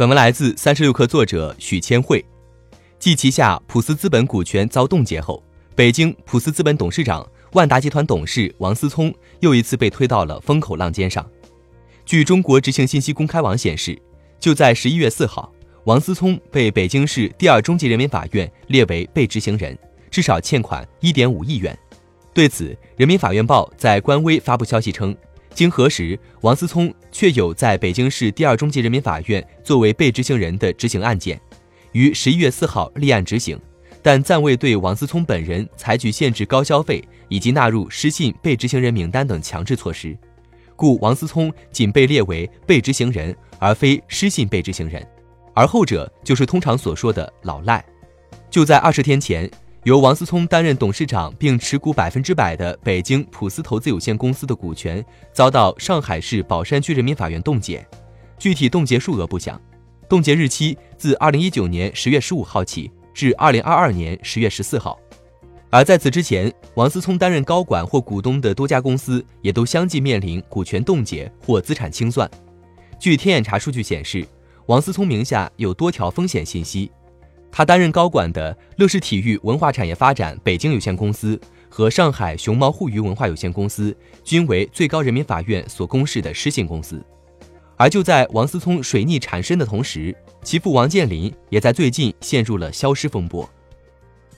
本文来自三十六氪作者许千惠。继旗下普思资本股权遭冻结后，北京普思资本董事长、万达集团董事王思聪又一次被推到了风口浪尖上。据中国执行信息公开网显示，就在十一月四号，王思聪被北京市第二中级人民法院列为被执行人，至少欠款一点五亿元。对此，人民法院报在官微发布消息称。经核实，王思聪确有在北京市第二中级人民法院作为被执行人的执行案件，于十一月四号立案执行，但暂未对王思聪本人采取限制高消费以及纳入失信被执行人名单等强制措施，故王思聪仅被列为被执行人，而非失信被执行人，而后者就是通常所说的老赖。就在二十天前。由王思聪担任董事长并持股百分之百的北京普思投资有限公司的股权遭到上海市宝山区人民法院冻结，具体冻结数额不详，冻结日期自二零一九年十月十五号起至二零二二年十月十四号。而在此之前，王思聪担任高管或股东的多家公司也都相继面临股权冻结或资产清算。据天眼查数据显示，王思聪名下有多条风险信息。他担任高管的乐视体育文化产业发展北京有限公司和上海熊猫互娱文化有限公司均为最高人民法院所公示的失信公司。而就在王思聪水逆缠身的同时，其父王健林也在最近陷入了消失风波。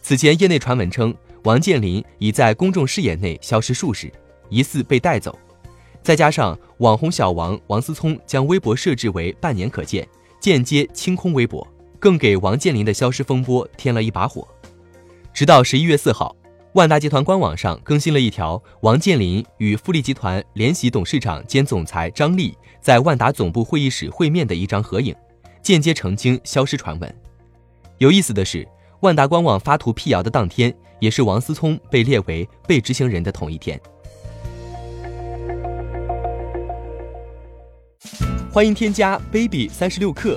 此前，业内传闻称王健林已在公众视野内消失数日，疑似被带走。再加上网红小王王思聪将微博设置为半年可见，间接清空微博。更给王健林的消失风波添了一把火。直到十一月四号，万达集团官网上更新了一条王健林与富力集团联席董事长兼总裁张力在万达总部会议室会面的一张合影，间接澄清消失传闻。有意思的是，万达官网发图辟谣的当天，也是王思聪被列为被执行人的同一天。欢迎添加 baby 三十六克。